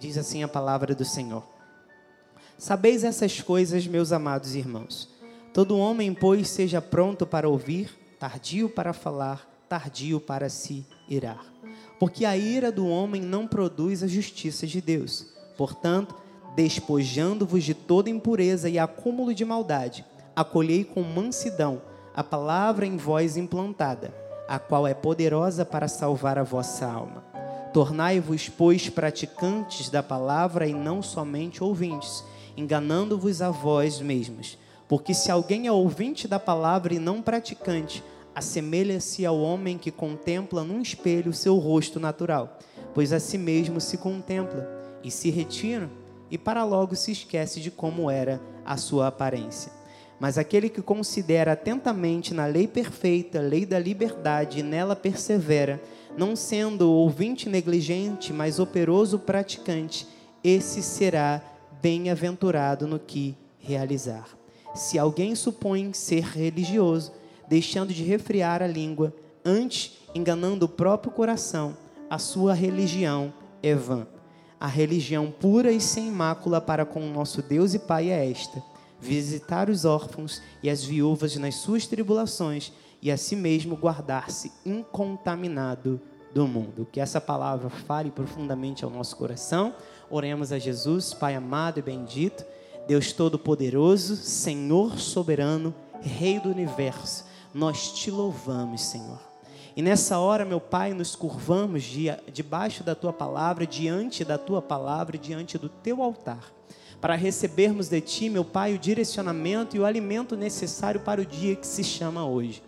Diz assim a palavra do Senhor. Sabeis essas coisas, meus amados irmãos. Todo homem, pois, seja pronto para ouvir, tardio para falar, tardio para se irar. Porque a ira do homem não produz a justiça de Deus. Portanto, despojando-vos de toda impureza e acúmulo de maldade, acolhei com mansidão a palavra em vós implantada, a qual é poderosa para salvar a vossa alma. Tornai-vos, pois, praticantes da palavra e não somente ouvintes, enganando-vos a vós mesmos. Porque se alguém é ouvinte da palavra e não praticante, assemelha-se ao homem que contempla num espelho seu rosto natural, pois a si mesmo se contempla e se retira e para logo se esquece de como era a sua aparência. Mas aquele que considera atentamente na lei perfeita, lei da liberdade, e nela persevera, não sendo ouvinte negligente, mas operoso praticante, esse será bem-aventurado no que realizar. Se alguém supõe ser religioso, deixando de refriar a língua, antes enganando o próprio coração, a sua religião é vã. A religião pura e sem mácula para com o nosso Deus e Pai é esta: visitar os órfãos e as viúvas nas suas tribulações e a si mesmo guardar-se incontaminado do mundo. Que essa palavra fale profundamente ao nosso coração. Oremos a Jesus, Pai amado e bendito, Deus Todo-Poderoso, Senhor soberano, Rei do universo. Nós te louvamos, Senhor. E nessa hora, meu Pai, nos curvamos debaixo da tua palavra, diante da tua palavra, diante do teu altar, para recebermos de ti, meu Pai, o direcionamento e o alimento necessário para o dia que se chama hoje.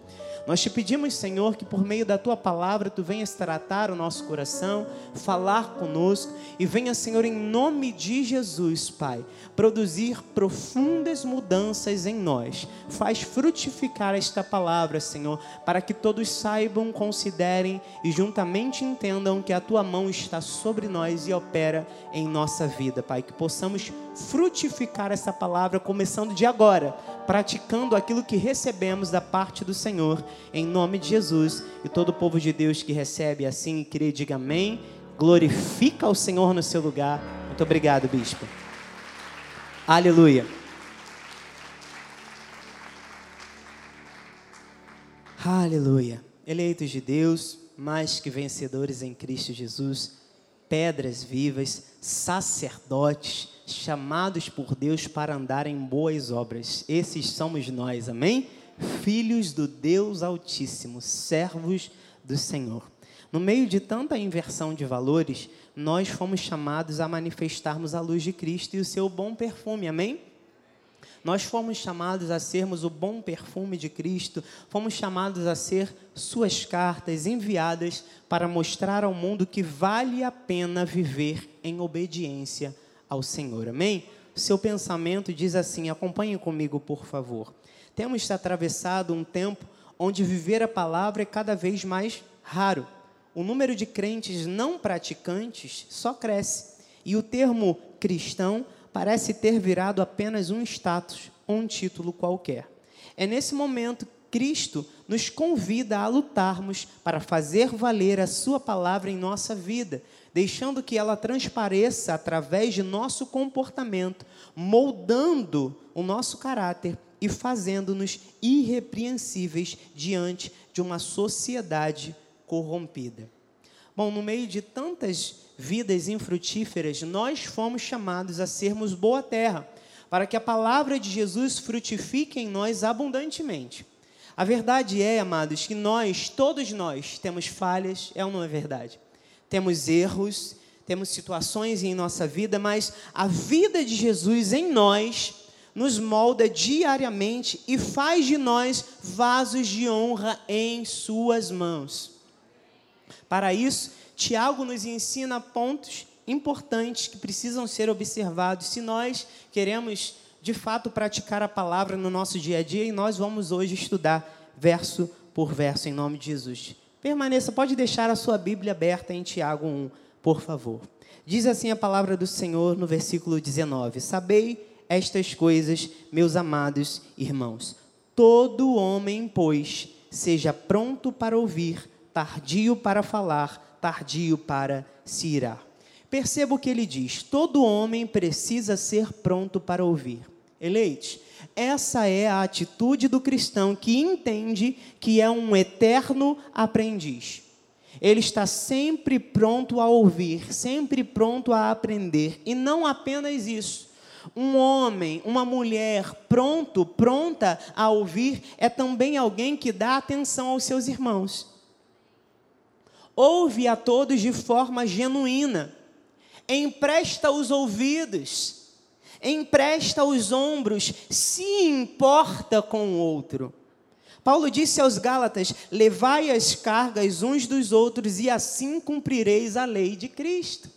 Nós te pedimos, Senhor, que por meio da tua palavra tu venhas tratar o nosso coração, falar conosco e venha, Senhor, em nome de Jesus, Pai, produzir profundas mudanças em nós. Faz frutificar esta palavra, Senhor, para que todos saibam, considerem e juntamente entendam que a tua mão está sobre nós e opera em nossa vida, Pai, que possamos frutificar essa palavra começando de agora, praticando aquilo que recebemos da parte do Senhor em nome de Jesus. E todo o povo de Deus que recebe assim e crê, diga amém. Glorifica o Senhor no seu lugar. Muito obrigado, bispo. Aleluia. Aleluia. Eleitos de Deus, mais que vencedores em Cristo Jesus, pedras vivas, sacerdotes, chamados por Deus para andar em boas obras. Esses somos nós, amém? filhos do Deus Altíssimo, servos do Senhor. No meio de tanta inversão de valores, nós fomos chamados a manifestarmos a luz de Cristo e o seu bom perfume, amém? Nós fomos chamados a sermos o bom perfume de Cristo, fomos chamados a ser suas cartas enviadas para mostrar ao mundo que vale a pena viver em obediência ao Senhor, amém? Seu pensamento diz assim: acompanhe comigo, por favor. Temos atravessado um tempo onde viver a palavra é cada vez mais raro. O número de crentes não praticantes só cresce. E o termo cristão parece ter virado apenas um status ou um título qualquer. É nesse momento Cristo nos convida a lutarmos para fazer valer a Sua palavra em nossa vida, deixando que ela transpareça através de nosso comportamento, moldando o nosso caráter e fazendo-nos irrepreensíveis diante de uma sociedade corrompida. Bom, no meio de tantas vidas infrutíferas, nós fomos chamados a sermos boa terra, para que a palavra de Jesus frutifique em nós abundantemente. A verdade é, amados, que nós, todos nós, temos falhas, é ou não é verdade? Temos erros, temos situações em nossa vida, mas a vida de Jesus em nós nos molda diariamente e faz de nós vasos de honra em Suas mãos. Para isso, Tiago nos ensina pontos importantes que precisam ser observados se nós queremos de fato praticar a palavra no nosso dia a dia e nós vamos hoje estudar verso por verso em nome de Jesus. Permaneça, pode deixar a sua Bíblia aberta em Tiago 1, por favor. Diz assim a palavra do Senhor no versículo 19: Sabei estas coisas, meus amados irmãos. Todo homem, pois, seja pronto para ouvir, tardio para falar, tardio para se irar. Perceba o que ele diz: todo homem precisa ser pronto para ouvir. Eleite, essa é a atitude do cristão que entende que é um eterno aprendiz. Ele está sempre pronto a ouvir, sempre pronto a aprender. E não apenas isso. Um homem, uma mulher pronto, pronta a ouvir, é também alguém que dá atenção aos seus irmãos. Ouve a todos de forma genuína. Empresta os ouvidos. Empresta os ombros. Se importa com o outro. Paulo disse aos Gálatas: Levai as cargas uns dos outros, e assim cumprireis a lei de Cristo.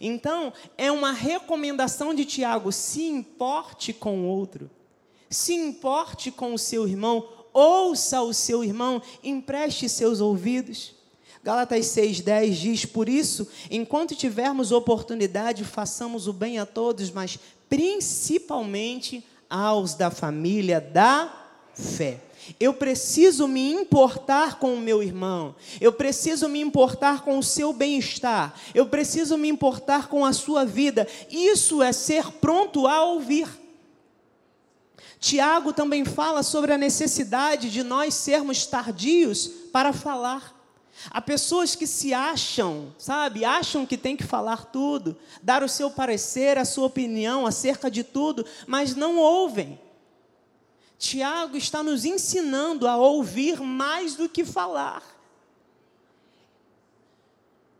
Então, é uma recomendação de Tiago: se importe com o outro, se importe com o seu irmão, ouça o seu irmão, empreste seus ouvidos. Gálatas 6,10 diz: Por isso, enquanto tivermos oportunidade, façamos o bem a todos, mas principalmente aos da família da fé. Eu preciso me importar com o meu irmão. Eu preciso me importar com o seu bem-estar. Eu preciso me importar com a sua vida. Isso é ser pronto a ouvir. Tiago também fala sobre a necessidade de nós sermos tardios para falar. Há pessoas que se acham, sabe, acham que tem que falar tudo, dar o seu parecer, a sua opinião acerca de tudo, mas não ouvem. Tiago está nos ensinando a ouvir mais do que falar.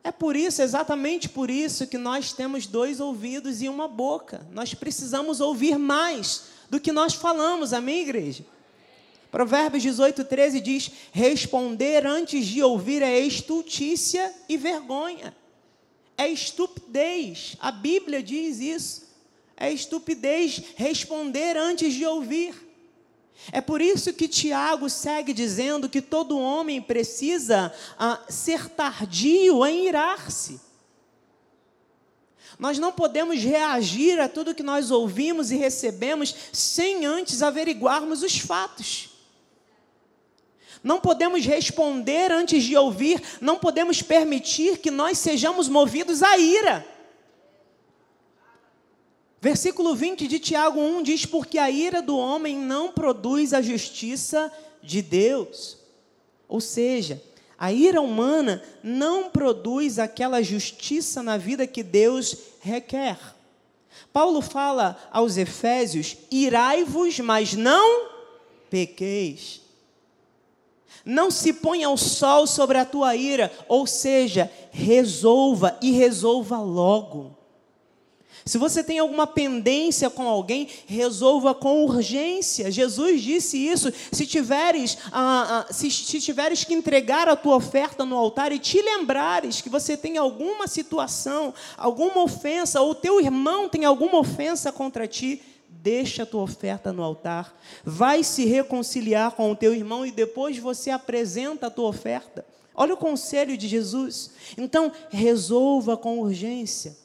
É por isso, exatamente por isso, que nós temos dois ouvidos e uma boca. Nós precisamos ouvir mais do que nós falamos, amém, igreja? Provérbios 18, 13 diz: Responder antes de ouvir é estultícia e vergonha. É estupidez. A Bíblia diz isso. É estupidez responder antes de ouvir. É por isso que Tiago segue dizendo que todo homem precisa ah, ser tardio em irar-se. Nós não podemos reagir a tudo que nós ouvimos e recebemos sem antes averiguarmos os fatos. Não podemos responder antes de ouvir, não podemos permitir que nós sejamos movidos à ira. Versículo 20 de Tiago 1 diz: Porque a ira do homem não produz a justiça de Deus. Ou seja, a ira humana não produz aquela justiça na vida que Deus requer. Paulo fala aos Efésios: irai-vos, mas não pequeis. Não se ponha o sol sobre a tua ira, ou seja, resolva e resolva logo. Se você tem alguma pendência com alguém, resolva com urgência. Jesus disse isso. Se tiveres, ah, ah, se, se tiveres que entregar a tua oferta no altar e te lembrares que você tem alguma situação, alguma ofensa, ou teu irmão tem alguma ofensa contra ti, deixa a tua oferta no altar, vai se reconciliar com o teu irmão e depois você apresenta a tua oferta. Olha o conselho de Jesus. Então, resolva com urgência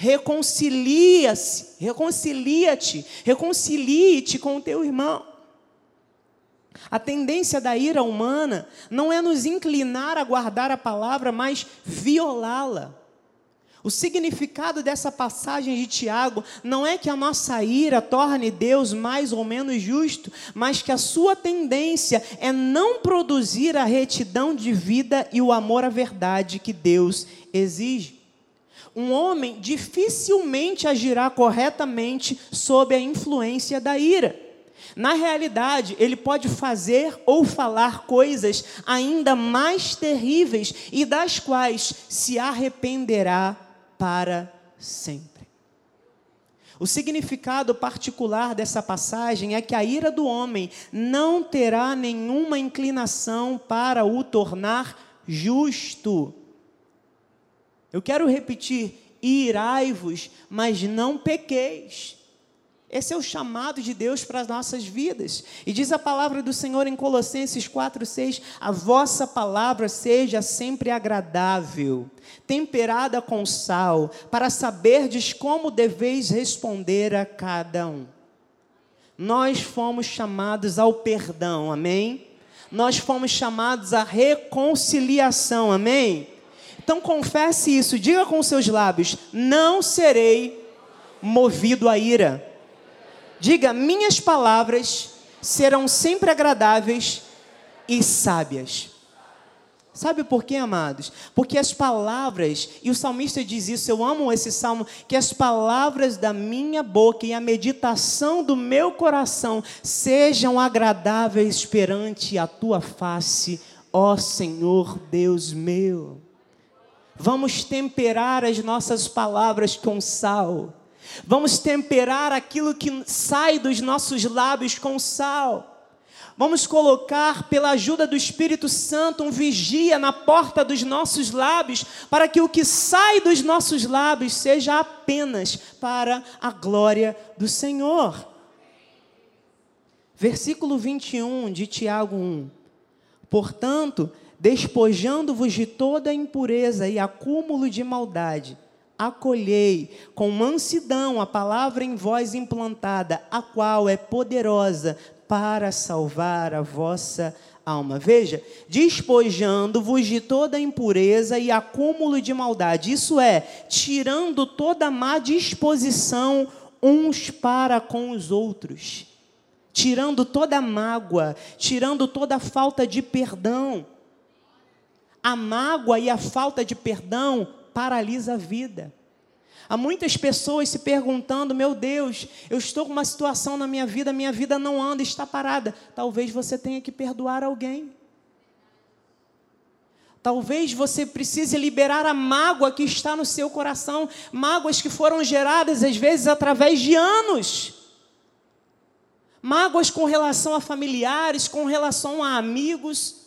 reconcilia-se, reconcilia-te, reconcilie-te com o teu irmão. A tendência da ira humana não é nos inclinar a guardar a palavra, mas violá-la. O significado dessa passagem de Tiago não é que a nossa ira torne Deus mais ou menos justo, mas que a sua tendência é não produzir a retidão de vida e o amor à verdade que Deus exige um homem dificilmente agirá corretamente sob a influência da ira. Na realidade, ele pode fazer ou falar coisas ainda mais terríveis e das quais se arrependerá para sempre. O significado particular dessa passagem é que a ira do homem não terá nenhuma inclinação para o tornar justo. Eu quero repetir: irai-vos, mas não pequeis. Esse é o chamado de Deus para as nossas vidas. E diz a palavra do Senhor em Colossenses 4:6: A vossa palavra seja sempre agradável, temperada com sal, para saberdes como deveis responder a cada um. Nós fomos chamados ao perdão, amém? Nós fomos chamados à reconciliação, amém? Então confesse isso, diga com seus lábios: não serei movido a ira. Diga: minhas palavras serão sempre agradáveis e sábias. Sabe por quê, amados? Porque as palavras, e o salmista diz isso, eu amo esse salmo, que as palavras da minha boca e a meditação do meu coração sejam agradáveis perante a tua face, ó Senhor Deus meu. Vamos temperar as nossas palavras com sal. Vamos temperar aquilo que sai dos nossos lábios com sal. Vamos colocar, pela ajuda do Espírito Santo, um vigia na porta dos nossos lábios, para que o que sai dos nossos lábios seja apenas para a glória do Senhor. Versículo 21 de Tiago 1. Portanto, despojando-vos de toda impureza e acúmulo de maldade, acolhei com mansidão a palavra em vós implantada, a qual é poderosa para salvar a vossa alma. Veja, despojando-vos de toda impureza e acúmulo de maldade, isso é, tirando toda má disposição uns para com os outros, tirando toda mágoa, tirando toda falta de perdão. A mágoa e a falta de perdão paralisa a vida. Há muitas pessoas se perguntando: meu Deus, eu estou com uma situação na minha vida, minha vida não anda, está parada. Talvez você tenha que perdoar alguém. Talvez você precise liberar a mágoa que está no seu coração, mágoas que foram geradas às vezes através de anos. Mágoas com relação a familiares, com relação a amigos.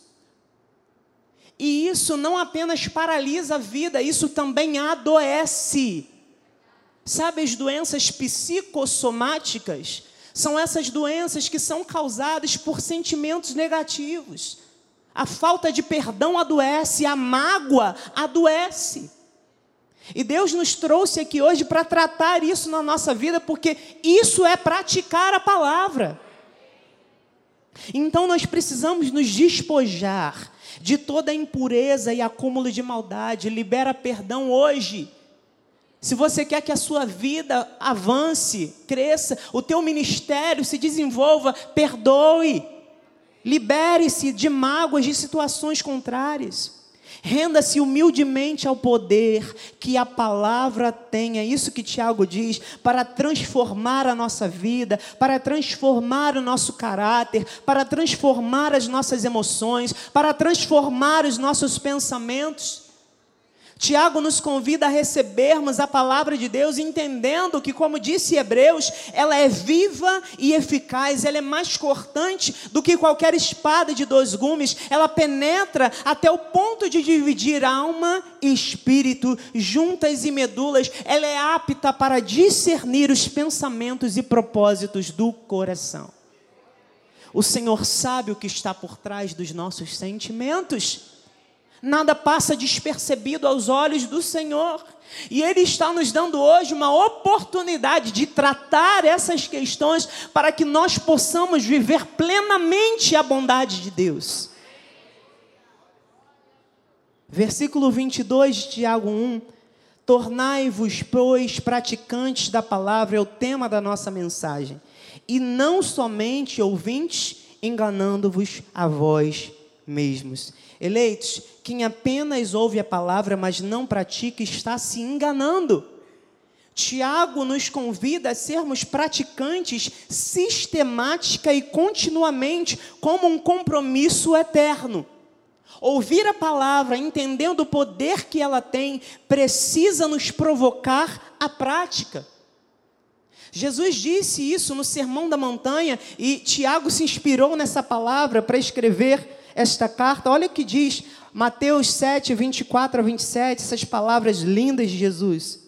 E isso não apenas paralisa a vida, isso também adoece. Sabe as doenças psicossomáticas? São essas doenças que são causadas por sentimentos negativos. A falta de perdão adoece, a mágoa adoece. E Deus nos trouxe aqui hoje para tratar isso na nossa vida, porque isso é praticar a palavra. Então nós precisamos nos despojar de toda impureza e acúmulo de maldade. Libera perdão hoje. Se você quer que a sua vida avance, cresça, o teu ministério se desenvolva, perdoe. Libere-se de mágoas, de situações contrárias. Renda-se humildemente ao poder que a palavra tem, é isso que Tiago diz, para transformar a nossa vida, para transformar o nosso caráter, para transformar as nossas emoções, para transformar os nossos pensamentos. Tiago nos convida a recebermos a palavra de Deus, entendendo que, como disse Hebreus, ela é viva e eficaz, ela é mais cortante do que qualquer espada de dois gumes, ela penetra até o ponto de dividir alma e espírito, juntas e medulas, ela é apta para discernir os pensamentos e propósitos do coração. O Senhor sabe o que está por trás dos nossos sentimentos nada passa despercebido aos olhos do Senhor. E Ele está nos dando hoje uma oportunidade de tratar essas questões para que nós possamos viver plenamente a bondade de Deus. Versículo 22 de Tiago 1: Tornai-vos, pois, praticantes da palavra, é o tema da nossa mensagem, e não somente ouvintes, enganando-vos a vós mesmos. Eleitos, quem apenas ouve a palavra, mas não pratica, está se enganando. Tiago nos convida a sermos praticantes sistemática e continuamente, como um compromisso eterno. Ouvir a palavra, entendendo o poder que ela tem, precisa nos provocar a prática. Jesus disse isso no Sermão da Montanha e Tiago se inspirou nessa palavra para escrever esta carta. Olha o que diz Mateus 7, 24 a 27, essas palavras lindas de Jesus.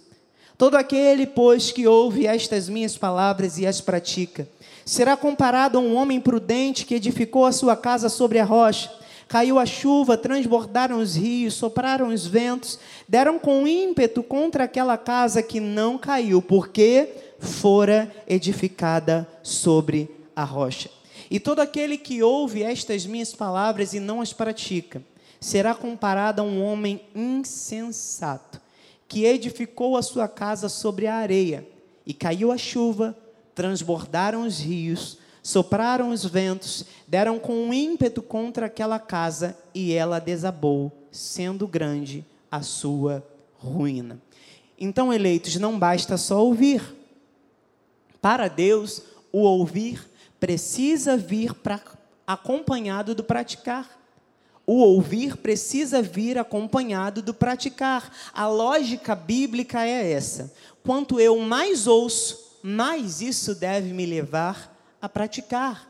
Todo aquele, pois, que ouve estas minhas palavras e as pratica, será comparado a um homem prudente que edificou a sua casa sobre a rocha. Caiu a chuva, transbordaram os rios, sopraram os ventos, deram com ímpeto contra aquela casa que não caiu, porque fora edificada sobre a rocha. E todo aquele que ouve estas minhas palavras e não as pratica, será comparada a um homem insensato, que edificou a sua casa sobre a areia, e caiu a chuva, transbordaram os rios, sopraram os ventos, deram com um ímpeto contra aquela casa, e ela desabou, sendo grande a sua ruína. Então, eleitos, não basta só ouvir. Para Deus, o ouvir precisa vir pra, acompanhado do praticar. O ouvir precisa vir acompanhado do praticar. A lógica bíblica é essa. Quanto eu mais ouço, mais isso deve me levar a praticar.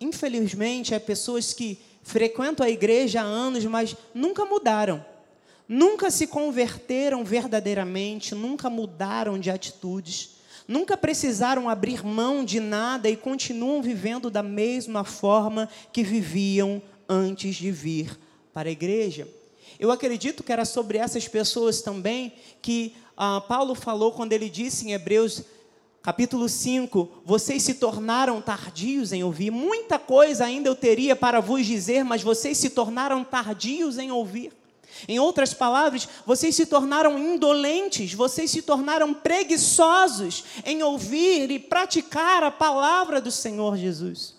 Infelizmente, há pessoas que frequentam a igreja há anos, mas nunca mudaram. Nunca se converteram verdadeiramente, nunca mudaram de atitudes, nunca precisaram abrir mão de nada e continuam vivendo da mesma forma que viviam antes de vir para a igreja. Eu acredito que era sobre essas pessoas também que ah, Paulo falou quando ele disse em Hebreus capítulo 5: Vocês se tornaram tardios em ouvir. Muita coisa ainda eu teria para vos dizer, mas vocês se tornaram tardios em ouvir. Em outras palavras, vocês se tornaram indolentes, vocês se tornaram preguiçosos em ouvir e praticar a palavra do Senhor Jesus.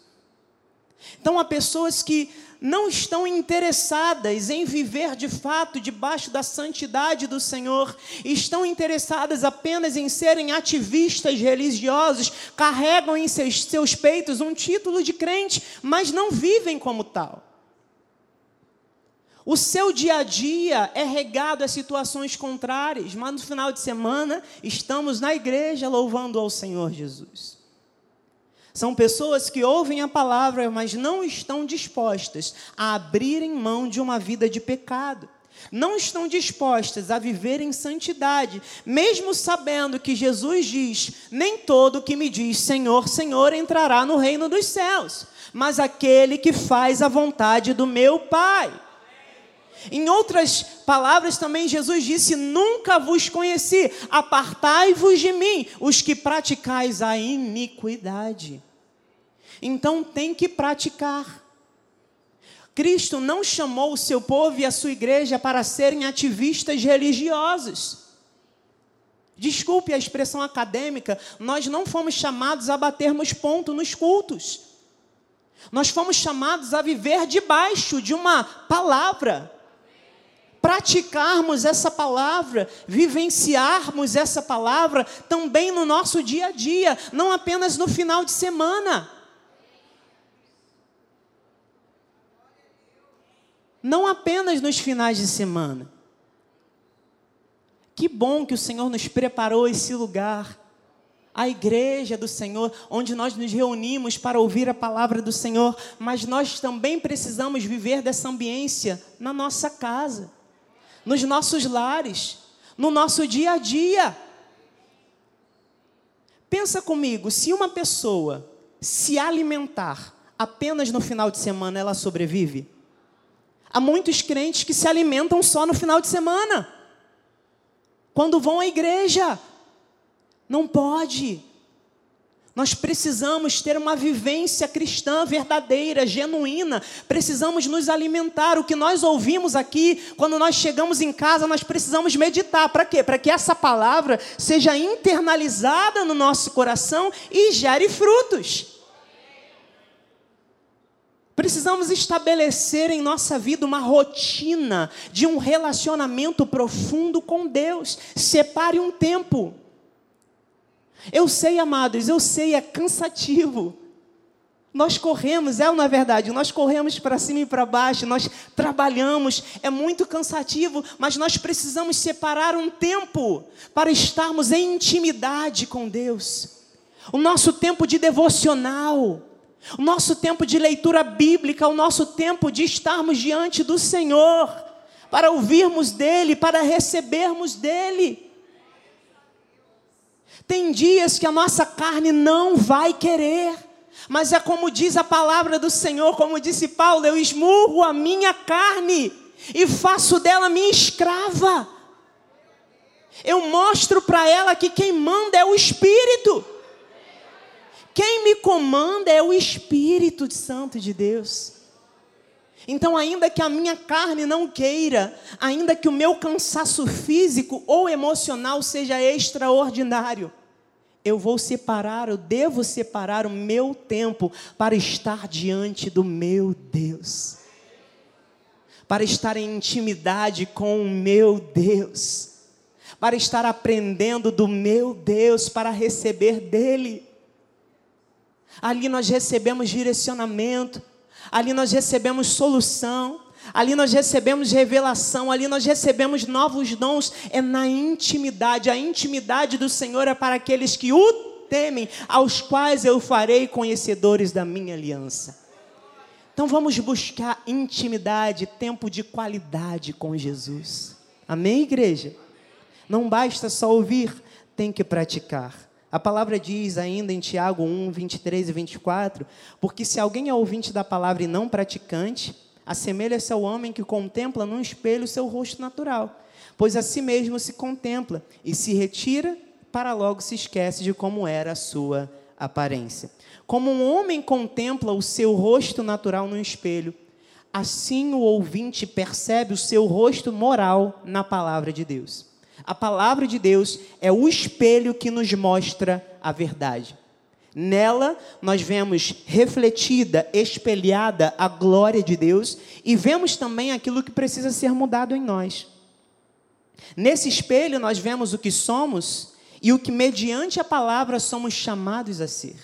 Então, há pessoas que não estão interessadas em viver de fato debaixo da santidade do Senhor, estão interessadas apenas em serem ativistas religiosos, carregam em seus, seus peitos um título de crente, mas não vivem como tal. O seu dia a dia é regado a situações contrárias, mas no final de semana estamos na igreja louvando ao Senhor Jesus. São pessoas que ouvem a palavra, mas não estão dispostas a abrirem mão de uma vida de pecado. Não estão dispostas a viver em santidade, mesmo sabendo que Jesus diz: Nem todo que me diz Senhor, Senhor entrará no reino dos céus, mas aquele que faz a vontade do meu Pai. Em outras palavras, também Jesus disse: Nunca vos conheci, apartai-vos de mim, os que praticais a iniquidade. Então tem que praticar. Cristo não chamou o seu povo e a sua igreja para serem ativistas religiosos. Desculpe a expressão acadêmica, nós não fomos chamados a batermos ponto nos cultos. Nós fomos chamados a viver debaixo de uma palavra. Praticarmos essa palavra, vivenciarmos essa palavra também no nosso dia a dia, não apenas no final de semana. não apenas nos finais de semana. Que bom que o Senhor nos preparou esse lugar, a igreja do Senhor, onde nós nos reunimos para ouvir a palavra do Senhor, mas nós também precisamos viver dessa ambiência na nossa casa, nos nossos lares, no nosso dia a dia. Pensa comigo, se uma pessoa se alimentar apenas no final de semana, ela sobrevive? Há muitos crentes que se alimentam só no final de semana. Quando vão à igreja. Não pode. Nós precisamos ter uma vivência cristã verdadeira, genuína. Precisamos nos alimentar. O que nós ouvimos aqui, quando nós chegamos em casa, nós precisamos meditar. Para quê? Para que essa palavra seja internalizada no nosso coração e gere frutos. Precisamos estabelecer em nossa vida uma rotina de um relacionamento profundo com Deus. Separe um tempo. Eu sei, amados, eu sei, é cansativo. Nós corremos, é não é verdade? Nós corremos para cima e para baixo, nós trabalhamos, é muito cansativo, mas nós precisamos separar um tempo para estarmos em intimidade com Deus. O nosso tempo de devocional o nosso tempo de leitura bíblica, o nosso tempo de estarmos diante do Senhor, para ouvirmos dEle, para recebermos dEle. Tem dias que a nossa carne não vai querer, mas é como diz a palavra do Senhor, como disse Paulo: eu esmurro a minha carne e faço dela minha escrava. Eu mostro para ela que quem manda é o Espírito. Quem me comanda é o Espírito Santo de Deus. Então, ainda que a minha carne não queira, ainda que o meu cansaço físico ou emocional seja extraordinário, eu vou separar, eu devo separar o meu tempo para estar diante do meu Deus, para estar em intimidade com o meu Deus, para estar aprendendo do meu Deus, para receber dele. Ali nós recebemos direcionamento, ali nós recebemos solução, ali nós recebemos revelação, ali nós recebemos novos dons, é na intimidade. A intimidade do Senhor é para aqueles que o temem, aos quais eu farei conhecedores da minha aliança. Então vamos buscar intimidade, tempo de qualidade com Jesus. Amém, igreja? Não basta só ouvir, tem que praticar. A palavra diz ainda em Tiago 1, 23 e 24: Porque se alguém é ouvinte da palavra e não praticante, assemelha-se ao homem que contempla num espelho o seu rosto natural, pois a si mesmo se contempla e se retira, para logo se esquece de como era a sua aparência. Como um homem contempla o seu rosto natural no espelho, assim o ouvinte percebe o seu rosto moral na palavra de Deus. A palavra de Deus é o espelho que nos mostra a verdade. Nela, nós vemos refletida, espelhada a glória de Deus e vemos também aquilo que precisa ser mudado em nós. Nesse espelho, nós vemos o que somos e o que, mediante a palavra, somos chamados a ser.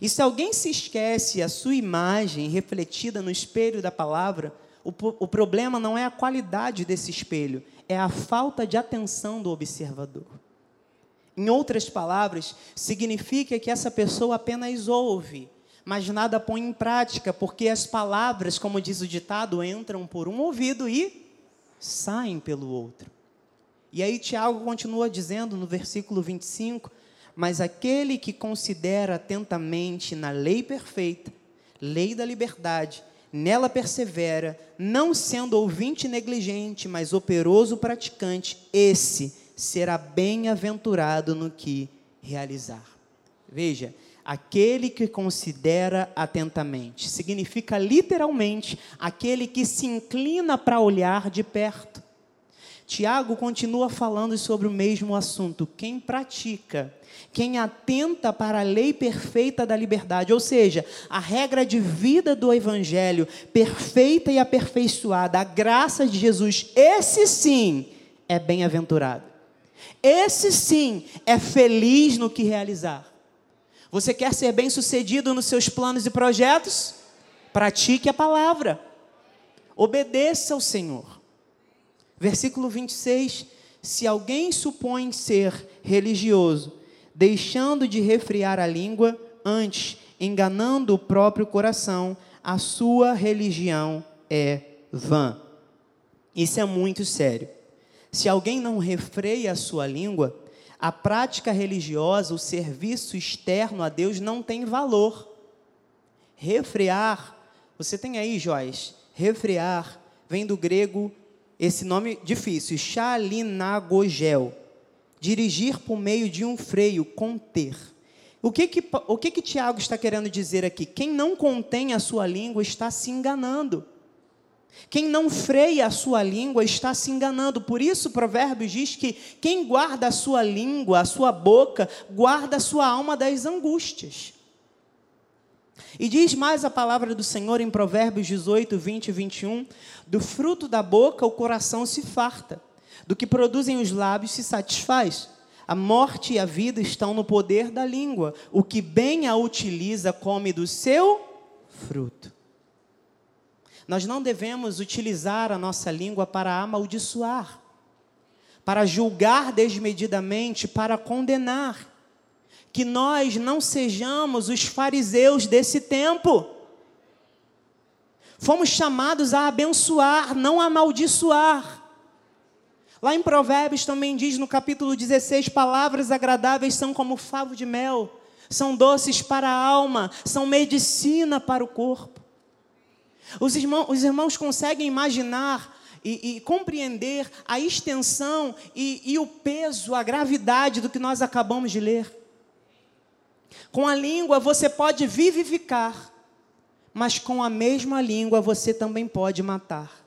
E se alguém se esquece a sua imagem refletida no espelho da palavra, o, o problema não é a qualidade desse espelho, é a falta de atenção do observador. Em outras palavras, significa que essa pessoa apenas ouve, mas nada põe em prática, porque as palavras, como diz o ditado, entram por um ouvido e saem pelo outro. E aí Tiago continua dizendo no versículo 25: Mas aquele que considera atentamente na lei perfeita, lei da liberdade, nela persevera, não sendo ouvinte negligente, mas operoso praticante, esse será bem-aventurado no que realizar. Veja, aquele que considera atentamente, significa literalmente aquele que se inclina para olhar de perto. Tiago continua falando sobre o mesmo assunto. Quem pratica, quem atenta para a lei perfeita da liberdade, ou seja, a regra de vida do Evangelho, perfeita e aperfeiçoada, a graça de Jesus, esse sim é bem-aventurado. Esse sim é feliz no que realizar. Você quer ser bem-sucedido nos seus planos e projetos? Pratique a palavra. Obedeça ao Senhor. Versículo 26: Se alguém supõe ser religioso, deixando de refriar a língua, antes enganando o próprio coração, a sua religião é vã. Isso é muito sério. Se alguém não refreia a sua língua, a prática religiosa, o serviço externo a Deus não tem valor. Refrear, você tem aí, Joás, refrear vem do grego esse nome difícil, Shalinagogel. Dirigir por meio de um freio, conter. O que que, o que que Tiago está querendo dizer aqui? Quem não contém a sua língua está se enganando. Quem não freia a sua língua está se enganando. Por isso, Provérbios diz que quem guarda a sua língua, a sua boca, guarda a sua alma das angústias. E diz mais a palavra do Senhor em Provérbios 18, 20 e 21: Do fruto da boca o coração se farta, do que produzem os lábios se satisfaz. A morte e a vida estão no poder da língua. O que bem a utiliza come do seu fruto. Nós não devemos utilizar a nossa língua para amaldiçoar, para julgar desmedidamente, para condenar que nós não sejamos os fariseus desse tempo. Fomos chamados a abençoar, não a amaldiçoar. Lá em Provérbios também diz no capítulo 16: palavras agradáveis são como favo de mel, são doces para a alma, são medicina para o corpo. Os irmãos, os irmãos conseguem imaginar e, e, compreender a extensão e, e o peso, a gravidade do que nós acabamos de ler. Com a língua você pode vivificar, mas com a mesma língua você também pode matar.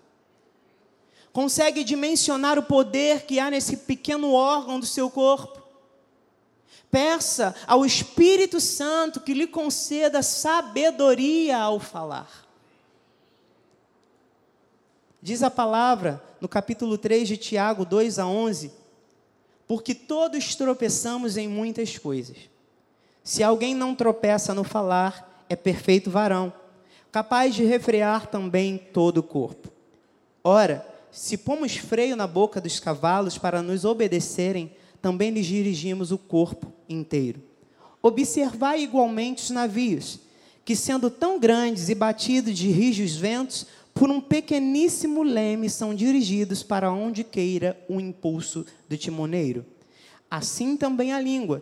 Consegue dimensionar o poder que há nesse pequeno órgão do seu corpo? Peça ao Espírito Santo que lhe conceda sabedoria ao falar. Diz a palavra no capítulo 3 de Tiago 2 a 11: Porque todos tropeçamos em muitas coisas. Se alguém não tropeça no falar, é perfeito varão, capaz de refrear também todo o corpo. Ora, se pomos freio na boca dos cavalos para nos obedecerem, também lhes dirigimos o corpo inteiro. Observai igualmente os navios, que sendo tão grandes e batidos de rijos ventos, por um pequeníssimo leme são dirigidos para onde queira o impulso do timoneiro. Assim também a língua,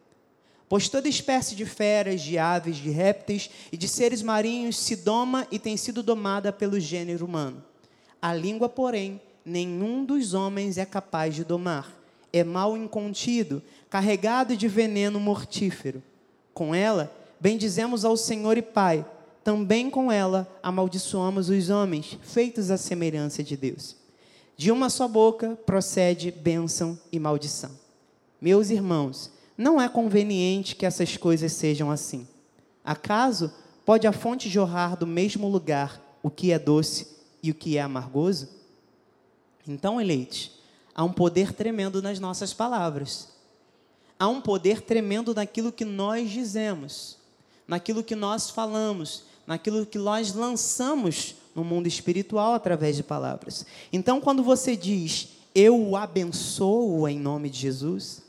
Pois toda espécie de feras, de aves, de répteis e de seres marinhos se doma e tem sido domada pelo gênero humano. A língua, porém, nenhum dos homens é capaz de domar. É mal incontido, carregado de veneno mortífero. Com ela, bendizemos ao Senhor e Pai. Também com ela amaldiçoamos os homens, feitos à semelhança de Deus. De uma só boca procede bênção e maldição. Meus irmãos, não é conveniente que essas coisas sejam assim. Acaso pode a fonte jorrar do mesmo lugar o que é doce e o que é amargoso? Então, eleitos, há um poder tremendo nas nossas palavras. Há um poder tremendo naquilo que nós dizemos, naquilo que nós falamos, naquilo que nós lançamos no mundo espiritual através de palavras. Então, quando você diz, eu o abençoo em nome de Jesus,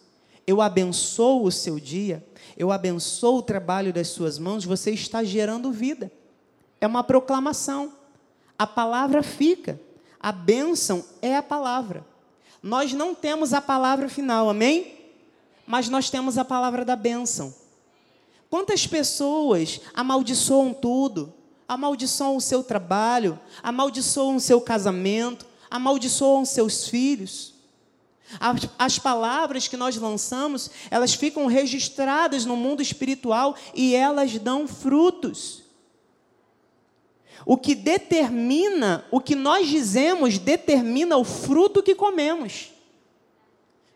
eu abençoo o seu dia, eu abençoo o trabalho das suas mãos, você está gerando vida. É uma proclamação. A palavra fica. A bênção é a palavra. Nós não temos a palavra final, amém? Mas nós temos a palavra da bênção. Quantas pessoas amaldiçoam tudo, amaldiçoam o seu trabalho, amaldiçoam o seu casamento, amaldiçoam seus filhos. As, as, palavras que nós lançamos, elas ficam registradas no mundo espiritual e elas dão frutos. O que determina, o que nós dizemos, determina o fruto que comemos.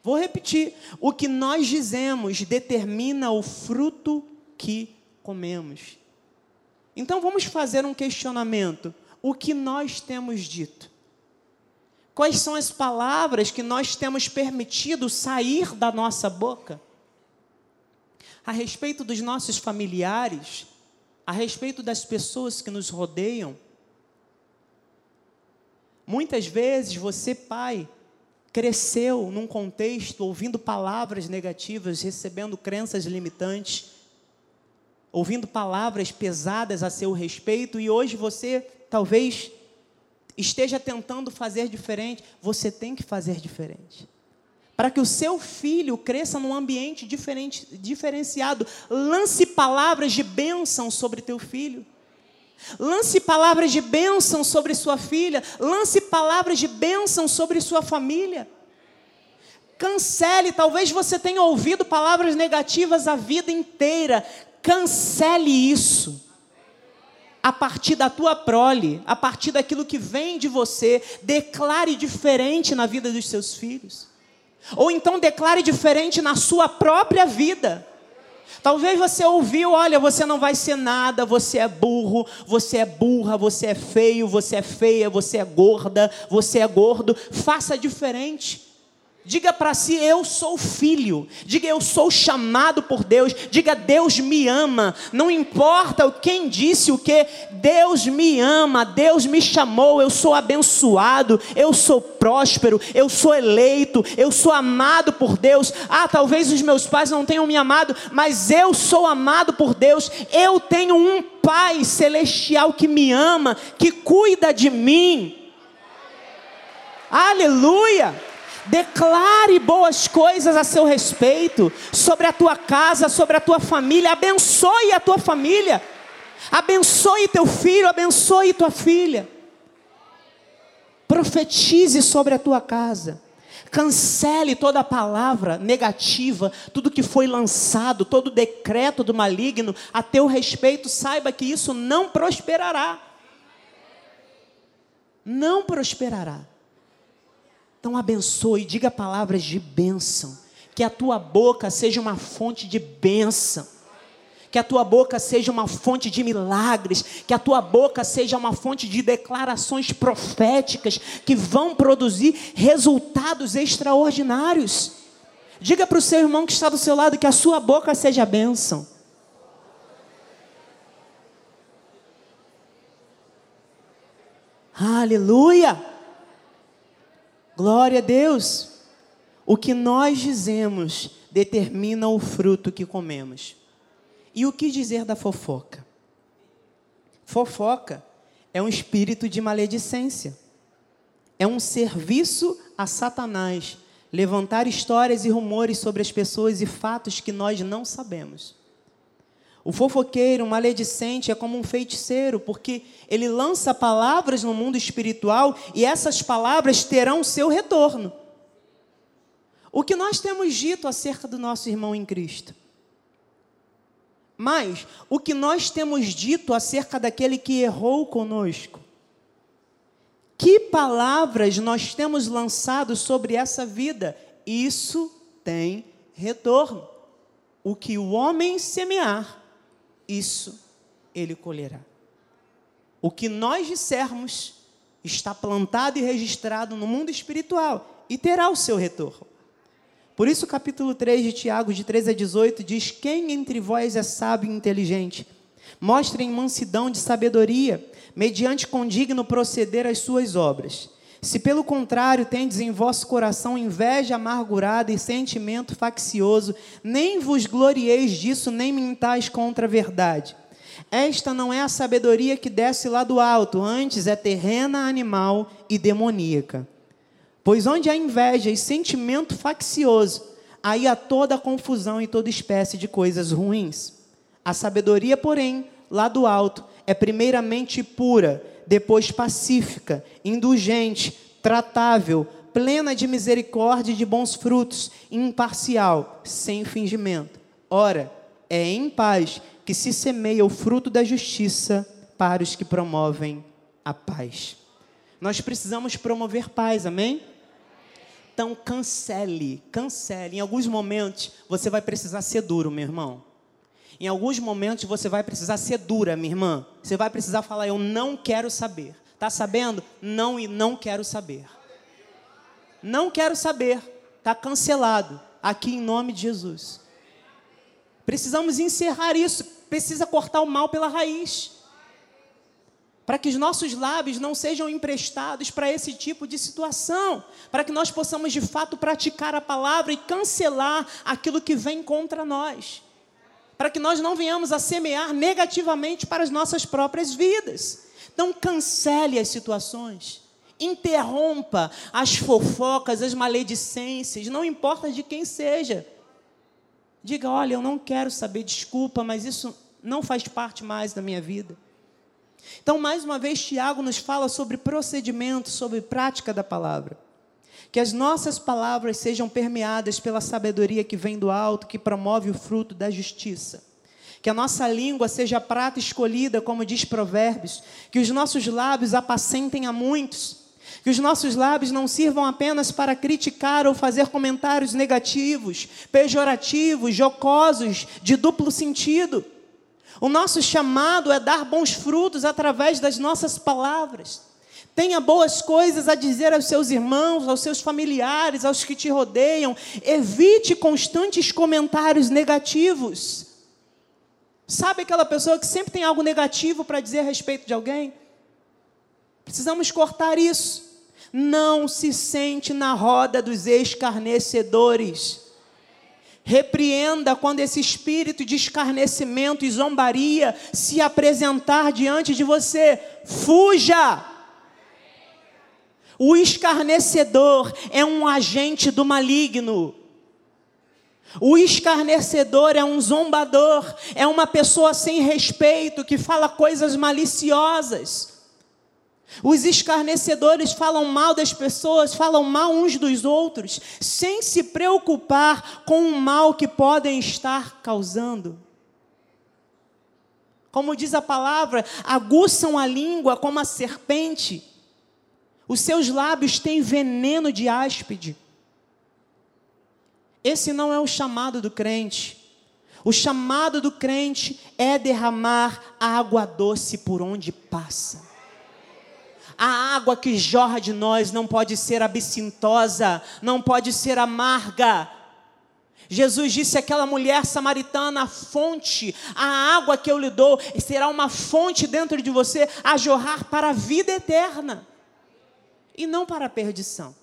Vou repetir: o que nós dizemos determina o fruto que comemos. Então vamos fazer um questionamento. O que nós temos dito? Quais são as palavras que nós temos permitido sair da nossa boca? A respeito dos nossos familiares, a respeito das pessoas que nos rodeiam. Muitas vezes você, pai, cresceu num contexto ouvindo palavras negativas, recebendo crenças limitantes ouvindo palavras pesadas a seu respeito e hoje você talvez esteja tentando fazer diferente, você tem que fazer diferente. Para que o seu filho cresça num ambiente diferente, diferenciado, lance palavras de bênção sobre teu filho. Lance palavras de bênção sobre sua filha, lance palavras de bênção sobre sua família. Cancele, talvez você tenha ouvido palavras negativas a vida inteira. Cancele isso. A partir da tua prole, a partir daquilo que vem de você, declare diferente na vida dos seus filhos. Ou então declare diferente na sua própria vida. Talvez você ouviu, olha, você não vai ser nada, você é burro, você é burra, você é feio, você é feia, você é gorda, você é gordo. Faça diferente. Diga para si: Eu sou filho. Diga: Eu sou chamado por Deus. Diga: Deus me ama. Não importa quem disse o que, Deus me ama. Deus me chamou. Eu sou abençoado. Eu sou próspero. Eu sou eleito. Eu sou amado por Deus. Ah, talvez os meus pais não tenham me amado, mas eu sou amado por Deus. Eu tenho um Pai celestial que me ama, que cuida de mim. Aleluia! Declare boas coisas a seu respeito, sobre a tua casa, sobre a tua família. Abençoe a tua família. Abençoe teu filho, abençoe tua filha. Profetize sobre a tua casa. Cancele toda palavra negativa, tudo que foi lançado, todo decreto do maligno a teu respeito, saiba que isso não prosperará. Não prosperará. Então abençoe, diga palavras de bênção. Que a tua boca seja uma fonte de bênção. Que a tua boca seja uma fonte de milagres, que a tua boca seja uma fonte de declarações proféticas que vão produzir resultados extraordinários. Diga para o seu irmão que está do seu lado que a sua boca seja bênção. Aleluia! Glória a Deus! O que nós dizemos determina o fruto que comemos. E o que dizer da fofoca? Fofoca é um espírito de maledicência. É um serviço a Satanás levantar histórias e rumores sobre as pessoas e fatos que nós não sabemos. O fofoqueiro, o maledicente, é como um feiticeiro, porque ele lança palavras no mundo espiritual e essas palavras terão seu retorno. O que nós temos dito acerca do nosso irmão em Cristo? Mas o que nós temos dito acerca daquele que errou conosco? Que palavras nós temos lançado sobre essa vida? Isso tem retorno. O que o homem semear, isso ele colherá. O que nós dissermos está plantado e registrado no mundo espiritual e terá o seu retorno. Por isso, o capítulo 3 de Tiago, de 13 a 18, diz: Quem entre vós é sábio e inteligente? Mostrem mansidão de sabedoria, mediante condigno proceder às suas obras. Se pelo contrário tendes em vosso coração inveja amargurada e sentimento faccioso, nem vos glorieis disso, nem mintais contra a verdade. Esta não é a sabedoria que desce lá do alto, antes é terrena, animal e demoníaca. Pois onde há inveja e sentimento faccioso, aí há toda confusão e toda espécie de coisas ruins. A sabedoria, porém, lá do alto, é primeiramente pura, depois pacífica, indulgente, tratável, plena de misericórdia e de bons frutos, imparcial, sem fingimento. Ora, é em paz que se semeia o fruto da justiça para os que promovem a paz. Nós precisamos promover paz, amém? Então cancele, cancele. Em alguns momentos você vai precisar ser duro, meu irmão. Em alguns momentos você vai precisar ser dura, minha irmã. Você vai precisar falar: Eu não quero saber. Tá sabendo? Não e não quero saber. Não quero saber. Tá cancelado. Aqui em nome de Jesus. Precisamos encerrar isso. Precisa cortar o mal pela raiz para que os nossos lábios não sejam emprestados para esse tipo de situação, para que nós possamos de fato praticar a palavra e cancelar aquilo que vem contra nós, para que nós não venhamos a semear negativamente para as nossas próprias vidas. Então, cancele as situações, interrompa as fofocas, as maledicências, não importa de quem seja. Diga: olha, eu não quero saber, desculpa, mas isso não faz parte mais da minha vida. Então, mais uma vez, Tiago nos fala sobre procedimento, sobre prática da palavra. Que as nossas palavras sejam permeadas pela sabedoria que vem do alto, que promove o fruto da justiça. Que a nossa língua seja prata escolhida, como diz Provérbios. Que os nossos lábios apacentem a muitos. Que os nossos lábios não sirvam apenas para criticar ou fazer comentários negativos, pejorativos, jocosos, de duplo sentido o nosso chamado é dar bons frutos através das nossas palavras. Tenha boas coisas a dizer aos seus irmãos, aos seus familiares, aos que te rodeiam. Evite constantes comentários negativos. Sabe aquela pessoa que sempre tem algo negativo para dizer a respeito de alguém? Precisamos cortar isso. Não se sente na roda dos escarnecedores. Repreenda quando esse espírito de escarnecimento e zombaria se apresentar diante de você. Fuja! O escarnecedor é um agente do maligno. O escarnecedor é um zombador, é uma pessoa sem respeito que fala coisas maliciosas. Os escarnecedores falam mal das pessoas, falam mal uns dos outros, sem se preocupar com o mal que podem estar causando. Como diz a palavra, aguçam a língua como a serpente, os seus lábios têm veneno de áspide. Esse não é o chamado do crente. O chamado do crente é derramar água doce por onde passa. A água que jorra de nós não pode ser absintosa, não pode ser amarga. Jesus disse àquela mulher samaritana: a fonte, a água que eu lhe dou, será uma fonte dentro de você a jorrar para a vida eterna e não para a perdição.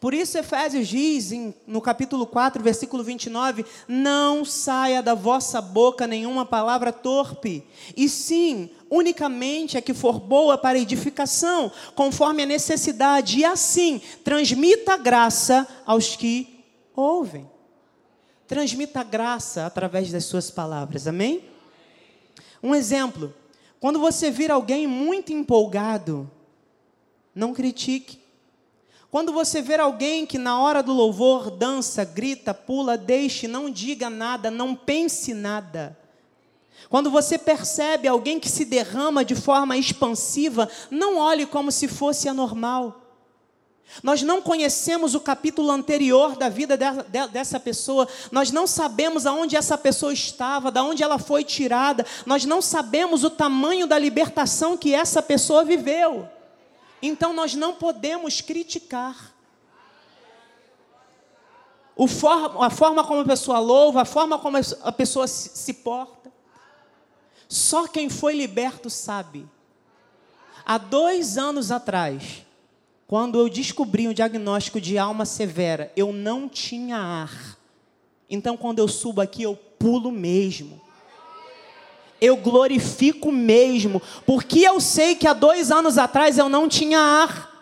Por isso, Efésios diz em, no capítulo 4, versículo 29: Não saia da vossa boca nenhuma palavra torpe, e sim, unicamente a que for boa para edificação, conforme a necessidade, e assim transmita graça aos que ouvem. Transmita graça através das suas palavras, amém? Um exemplo: quando você vir alguém muito empolgado, não critique. Quando você ver alguém que na hora do louvor dança, grita, pula, deixe, não diga nada, não pense nada. Quando você percebe alguém que se derrama de forma expansiva, não olhe como se fosse anormal. Nós não conhecemos o capítulo anterior da vida dessa pessoa, nós não sabemos aonde essa pessoa estava, da onde ela foi tirada, nós não sabemos o tamanho da libertação que essa pessoa viveu. Então nós não podemos criticar. a forma como a pessoa louva, a forma como a pessoa se porta. Só quem foi liberto sabe. Há dois anos atrás, quando eu descobri um diagnóstico de alma severa, eu não tinha ar. Então, quando eu subo aqui, eu pulo mesmo eu glorifico mesmo, porque eu sei que há dois anos atrás eu não tinha ar.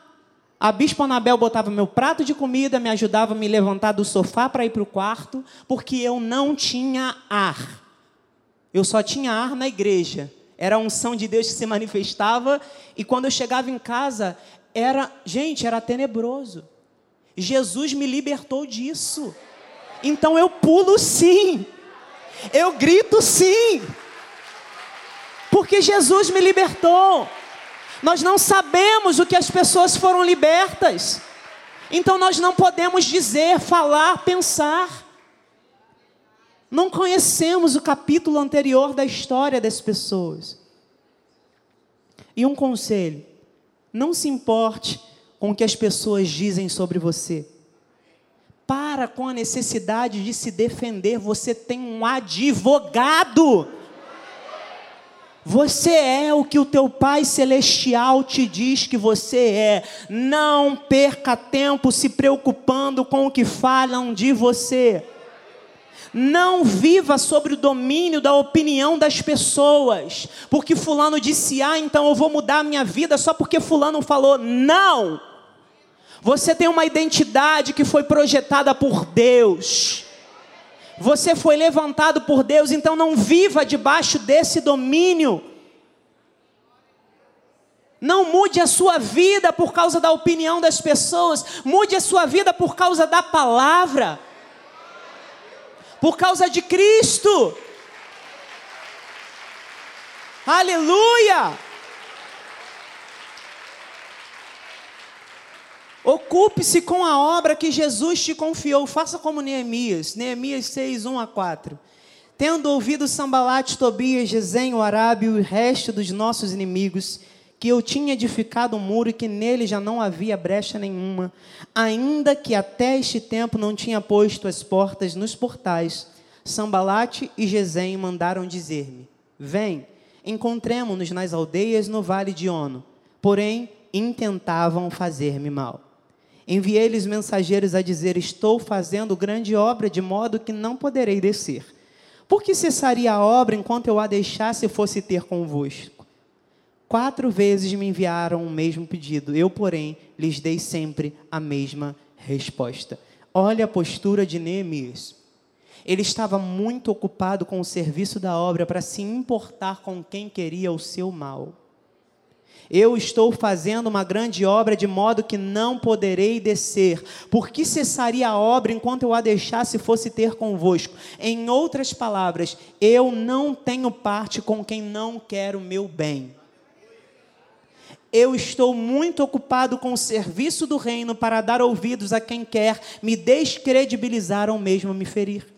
A bispa Anabel botava meu prato de comida, me ajudava a me levantar do sofá para ir para o quarto, porque eu não tinha ar. Eu só tinha ar na igreja. Era a unção de Deus que se manifestava, e quando eu chegava em casa, era, gente, era tenebroso. Jesus me libertou disso. Então eu pulo sim. Eu grito sim porque Jesus me libertou. Nós não sabemos o que as pessoas foram libertas. Então nós não podemos dizer, falar, pensar. Não conhecemos o capítulo anterior da história das pessoas. E um conselho: não se importe com o que as pessoas dizem sobre você. Para com a necessidade de se defender, você tem um advogado. Você é o que o teu Pai Celestial te diz que você é. Não perca tempo se preocupando com o que falam de você. Não viva sobre o domínio da opinião das pessoas. Porque Fulano disse A, então eu vou mudar a minha vida só porque Fulano falou. Não! Você tem uma identidade que foi projetada por Deus. Você foi levantado por Deus, então não viva debaixo desse domínio. Não mude a sua vida por causa da opinião das pessoas, mude a sua vida por causa da palavra, por causa de Cristo. Aleluia! Ocupe-se com a obra que Jesus te confiou. Faça como Neemias. Neemias 6, 1 a 4. Tendo ouvido Sambalate, Tobias, Gesem, o Arábio e o resto dos nossos inimigos, que eu tinha edificado um muro e que nele já não havia brecha nenhuma, ainda que até este tempo não tinha posto as portas nos portais, Sambalate e Gesem mandaram dizer-me: Vem, encontremo-nos nas aldeias no vale de Ono. Porém, intentavam fazer-me mal. Enviei-lhes mensageiros a dizer: Estou fazendo grande obra, de modo que não poderei descer. Por que cessaria a obra enquanto eu a deixasse e fosse ter convosco? quatro vezes me enviaram o mesmo pedido. Eu, porém, lhes dei sempre a mesma resposta. Olha a postura de Neemias. Ele estava muito ocupado com o serviço da obra para se importar com quem queria o seu mal. Eu estou fazendo uma grande obra de modo que não poderei descer. Por que cessaria a obra enquanto eu a deixasse fosse ter convosco? Em outras palavras, eu não tenho parte com quem não quer o meu bem. Eu estou muito ocupado com o serviço do reino para dar ouvidos a quem quer me descredibilizar ou mesmo me ferir.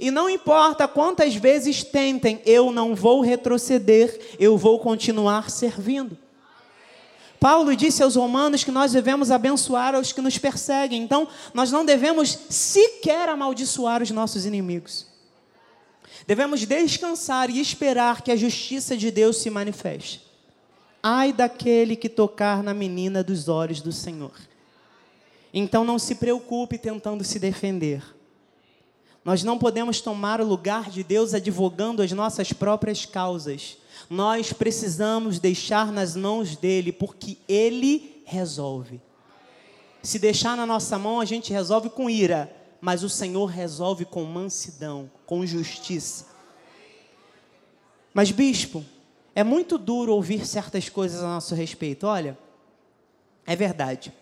E não importa quantas vezes tentem, eu não vou retroceder, eu vou continuar servindo. Paulo disse aos romanos que nós devemos abençoar aos que nos perseguem, então nós não devemos sequer amaldiçoar os nossos inimigos. Devemos descansar e esperar que a justiça de Deus se manifeste. Ai daquele que tocar na menina dos olhos do Senhor. Então não se preocupe tentando se defender nós não podemos tomar o lugar de Deus advogando as nossas próprias causas. Nós precisamos deixar nas mãos dele, porque ele resolve. Se deixar na nossa mão, a gente resolve com ira, mas o Senhor resolve com mansidão, com justiça. Mas, bispo, é muito duro ouvir certas coisas a nosso respeito. Olha, é verdade.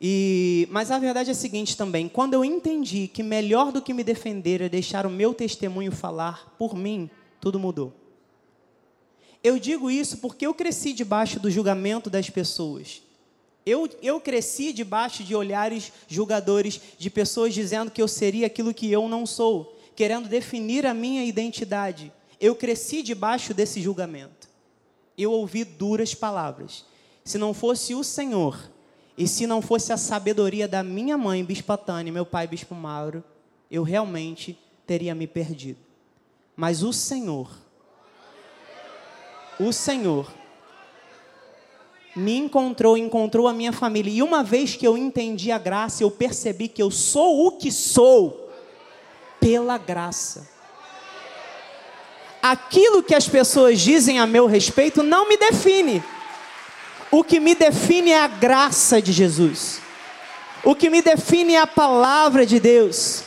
E, mas a verdade é a seguinte também: quando eu entendi que melhor do que me defender é deixar o meu testemunho falar por mim, tudo mudou. Eu digo isso porque eu cresci debaixo do julgamento das pessoas. Eu, eu cresci debaixo de olhares julgadores, de pessoas dizendo que eu seria aquilo que eu não sou, querendo definir a minha identidade. Eu cresci debaixo desse julgamento. Eu ouvi duras palavras. Se não fosse o Senhor e se não fosse a sabedoria da minha mãe, Bispo Tânia, meu pai, Bispo Mauro, eu realmente teria me perdido. Mas o Senhor, o Senhor, me encontrou, encontrou a minha família. E uma vez que eu entendi a graça, eu percebi que eu sou o que sou pela graça. Aquilo que as pessoas dizem a meu respeito não me define. O que me define é a graça de Jesus. O que me define é a palavra de Deus.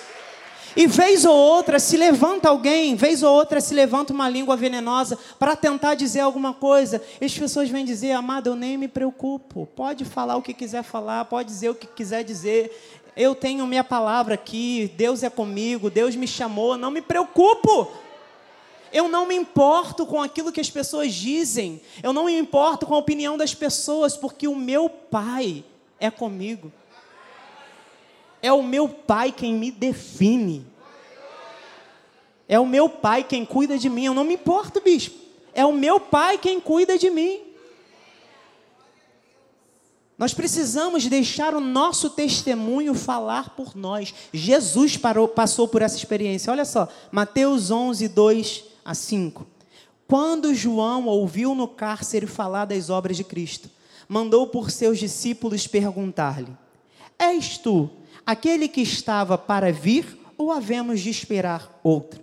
E vez ou outra se levanta alguém, vez ou outra se levanta uma língua venenosa para tentar dizer alguma coisa. E as pessoas vêm dizer, amado, eu nem me preocupo. Pode falar o que quiser falar, pode dizer o que quiser dizer. Eu tenho minha palavra aqui, Deus é comigo, Deus me chamou, não me preocupo. Eu não me importo com aquilo que as pessoas dizem. Eu não me importo com a opinião das pessoas, porque o meu Pai é comigo. É o meu Pai quem me define. É o meu Pai quem cuida de mim. Eu não me importo, bispo. É o meu Pai quem cuida de mim. Nós precisamos deixar o nosso testemunho falar por nós. Jesus parou, passou por essa experiência. Olha só, Mateus 11, 2 a 5. Quando João ouviu no cárcere falar das obras de Cristo, mandou por seus discípulos perguntar-lhe: És tu aquele que estava para vir ou havemos de esperar outro?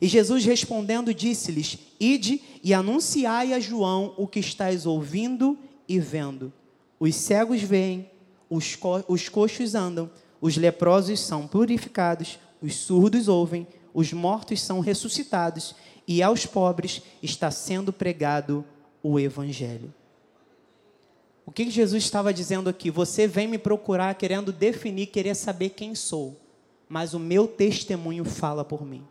E Jesus respondendo disse-lhes: Ide e anunciai a João o que estás ouvindo e vendo. Os cegos veem, os, co os coxos andam, os leprosos são purificados, os surdos ouvem, os mortos são ressuscitados e aos pobres está sendo pregado o Evangelho. O que Jesus estava dizendo aqui? Você vem me procurar querendo definir, querer saber quem sou, mas o meu testemunho fala por mim.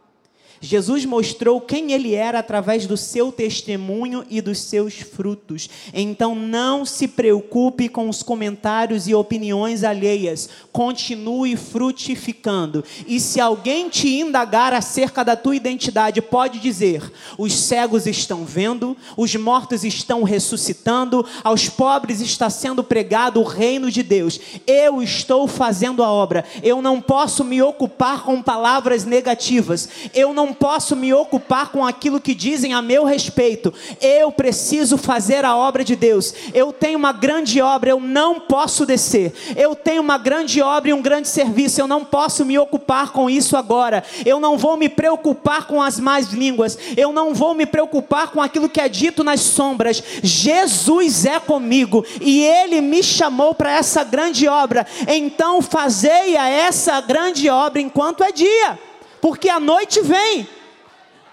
Jesus mostrou quem ele era através do seu testemunho e dos seus frutos. Então não se preocupe com os comentários e opiniões alheias. Continue frutificando. E se alguém te indagar acerca da tua identidade, pode dizer: os cegos estão vendo, os mortos estão ressuscitando, aos pobres está sendo pregado o reino de Deus. Eu estou fazendo a obra. Eu não posso me ocupar com palavras negativas. Eu não não posso me ocupar com aquilo que dizem a meu respeito. Eu preciso fazer a obra de Deus. Eu tenho uma grande obra, eu não posso descer. Eu tenho uma grande obra e um grande serviço, eu não posso me ocupar com isso agora. Eu não vou me preocupar com as más línguas. Eu não vou me preocupar com aquilo que é dito nas sombras. Jesus é comigo e ele me chamou para essa grande obra. Então fazei a essa grande obra enquanto é dia porque a noite vem,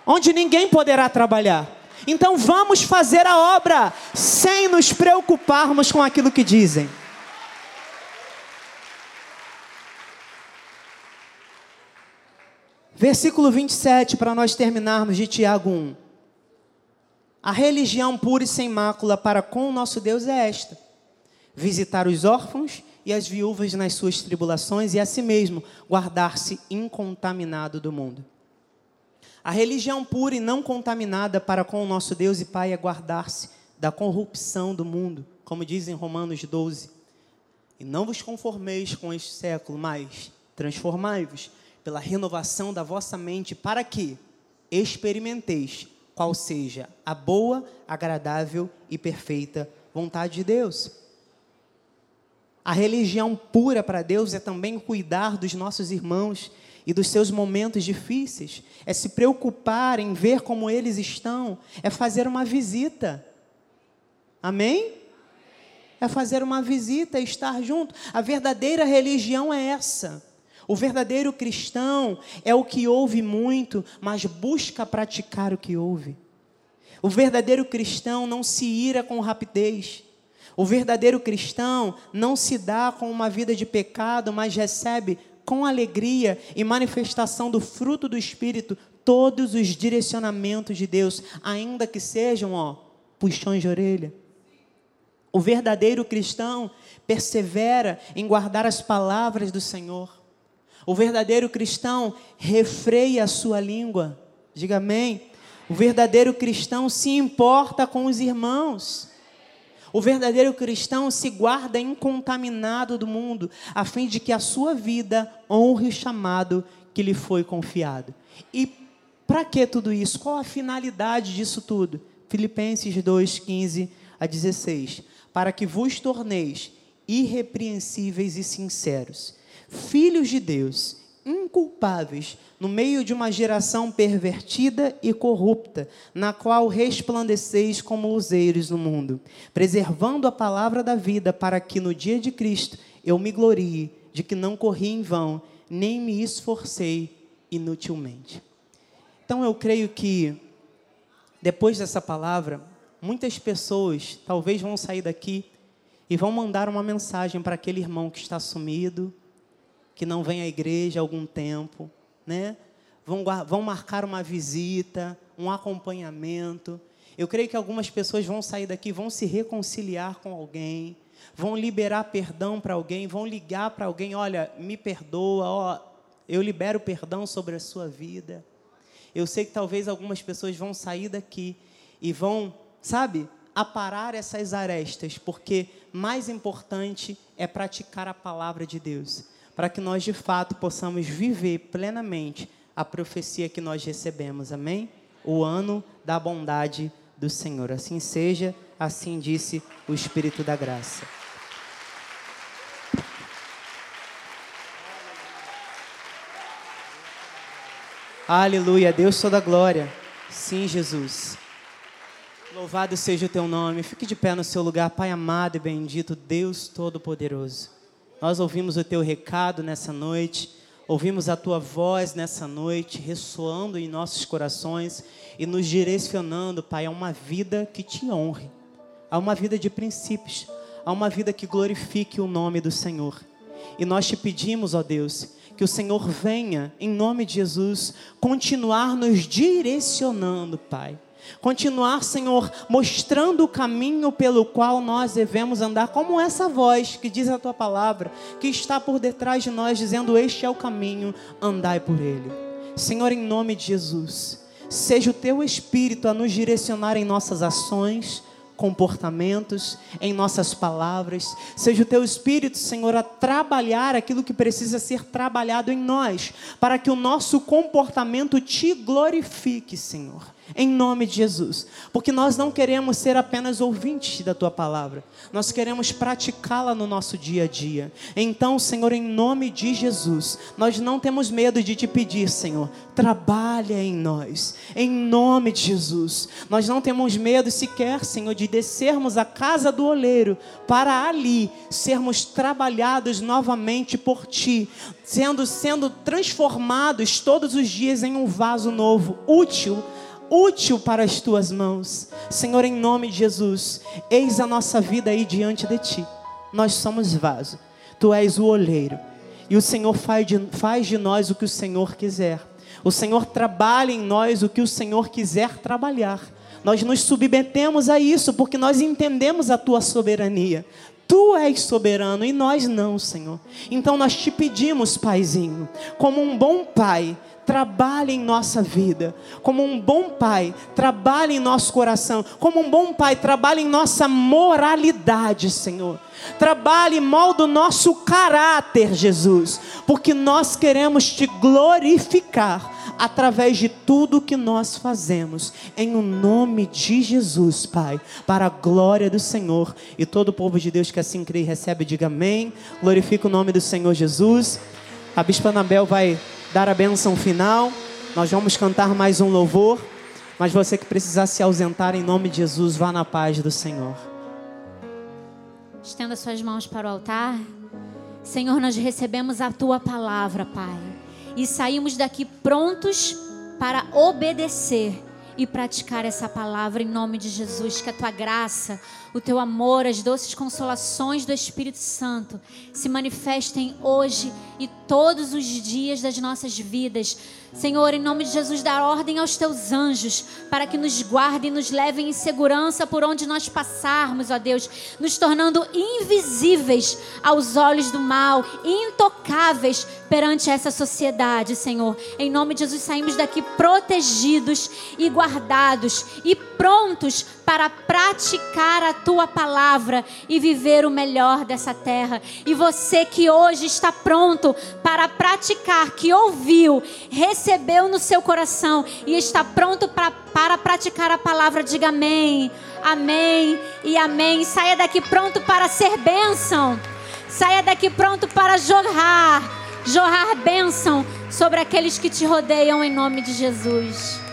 onde ninguém poderá trabalhar. Então vamos fazer a obra sem nos preocuparmos com aquilo que dizem. Versículo 27, para nós terminarmos de Tiago 1. A religião pura e sem mácula para com o nosso Deus é esta: visitar os órfãos e as viúvas nas suas tribulações, e a si mesmo guardar-se incontaminado do mundo. A religião pura e não contaminada para com o nosso Deus e Pai é guardar-se da corrupção do mundo, como diz em Romanos 12. E não vos conformeis com este século, mas transformai-vos pela renovação da vossa mente, para que experimenteis qual seja a boa, agradável e perfeita vontade de Deus. A religião pura para Deus é também cuidar dos nossos irmãos e dos seus momentos difíceis, é se preocupar em ver como eles estão, é fazer uma visita. Amém? É fazer uma visita, estar junto. A verdadeira religião é essa. O verdadeiro cristão é o que ouve muito, mas busca praticar o que ouve. O verdadeiro cristão não se ira com rapidez. O verdadeiro cristão não se dá com uma vida de pecado, mas recebe com alegria e manifestação do fruto do Espírito todos os direcionamentos de Deus, ainda que sejam, ó, puxões de orelha. O verdadeiro cristão persevera em guardar as palavras do Senhor. O verdadeiro cristão refreia a sua língua. Diga amém. O verdadeiro cristão se importa com os irmãos. O verdadeiro cristão se guarda incontaminado do mundo, a fim de que a sua vida honre o chamado que lhe foi confiado. E para que tudo isso? Qual a finalidade disso tudo? Filipenses 2, 15 a 16. Para que vos torneis irrepreensíveis e sinceros, filhos de Deus, inculpáveis no meio de uma geração pervertida e corrupta, na qual resplandeceis como luzeiros no mundo, preservando a palavra da vida, para que no dia de Cristo eu me glorie de que não corri em vão, nem me esforcei inutilmente. Então eu creio que, depois dessa palavra, muitas pessoas talvez vão sair daqui e vão mandar uma mensagem para aquele irmão que está sumido, que não vem à igreja há algum tempo, né? Vão, vão marcar uma visita, um acompanhamento. Eu creio que algumas pessoas vão sair daqui, vão se reconciliar com alguém, vão liberar perdão para alguém, vão ligar para alguém, olha, me perdoa, ó, eu libero perdão sobre a sua vida. Eu sei que talvez algumas pessoas vão sair daqui e vão, sabe, aparar essas arestas, porque mais importante é praticar a palavra de Deus para que nós de fato possamos viver plenamente a profecia que nós recebemos. Amém? O ano da bondade do Senhor. Assim seja, assim disse o Espírito da graça. Aleluia, Deus toda glória. Sim, Jesus. Louvado seja o teu nome. Fique de pé no seu lugar, Pai amado e bendito, Deus Todo-Poderoso. Nós ouvimos o teu recado nessa noite, ouvimos a tua voz nessa noite, ressoando em nossos corações e nos direcionando, Pai, a uma vida que te honre, a uma vida de princípios, a uma vida que glorifique o nome do Senhor. E nós te pedimos, ó Deus, que o Senhor venha, em nome de Jesus, continuar nos direcionando, Pai Continuar, Senhor, mostrando o caminho pelo qual nós devemos andar, como essa voz que diz a tua palavra, que está por detrás de nós, dizendo: Este é o caminho, andai por ele. Senhor, em nome de Jesus, seja o teu Espírito a nos direcionar em nossas ações, comportamentos, em nossas palavras. Seja o teu Espírito, Senhor, a trabalhar aquilo que precisa ser trabalhado em nós, para que o nosso comportamento te glorifique, Senhor em nome de Jesus, porque nós não queremos ser apenas ouvintes da tua palavra, nós queremos praticá-la no nosso dia a dia. Então, Senhor, em nome de Jesus, nós não temos medo de te pedir, Senhor, trabalha em nós, em nome de Jesus. Nós não temos medo sequer, Senhor, de descermos à casa do oleiro para ali sermos trabalhados novamente por ti, sendo sendo transformados todos os dias em um vaso novo, útil útil para as tuas mãos. Senhor, em nome de Jesus, eis a nossa vida aí diante de ti. Nós somos vaso, tu és o oleiro. E o Senhor faz de, faz de nós o que o Senhor quiser. O Senhor trabalha em nós o que o Senhor quiser trabalhar. Nós nos submetemos a isso porque nós entendemos a tua soberania. Tu és soberano e nós não, Senhor. Então nós te pedimos, Paizinho, como um bom pai, trabalhe em nossa vida. Como um bom pai, trabalhe em nosso coração. Como um bom pai, trabalhe em nossa moralidade, Senhor. Trabalhe e molda o nosso caráter, Jesus. Porque nós queremos te glorificar através de tudo que nós fazemos. Em o nome de Jesus, Pai. Para a glória do Senhor. E todo o povo de Deus que assim crê e recebe, diga amém. Glorifica o nome do Senhor Jesus. A Bispa Anabel vai dar a bênção final. Nós vamos cantar mais um louvor. Mas você que precisar se ausentar, em nome de Jesus, vá na paz do Senhor. Estenda suas mãos para o altar. Senhor, nós recebemos a tua palavra, Pai. E saímos daqui prontos para obedecer e praticar essa palavra em nome de Jesus. Que a tua graça, o teu amor, as doces consolações do Espírito Santo se manifestem hoje e todos os dias das nossas vidas. Senhor, em nome de Jesus, dar ordem aos teus anjos para que nos guardem e nos levem em segurança por onde nós passarmos, ó Deus, nos tornando invisíveis aos olhos do mal, intocáveis perante essa sociedade, Senhor. Em nome de Jesus, saímos daqui protegidos e guardados e prontos para praticar a tua palavra e viver o melhor dessa terra. E você que hoje está pronto para praticar, que ouviu, recebeu no seu coração e está pronto para, para praticar a palavra, diga amém, amém e amém. Saia daqui pronto para ser bênção. Saia daqui pronto para jorrar, jorrar bênção sobre aqueles que te rodeiam em nome de Jesus.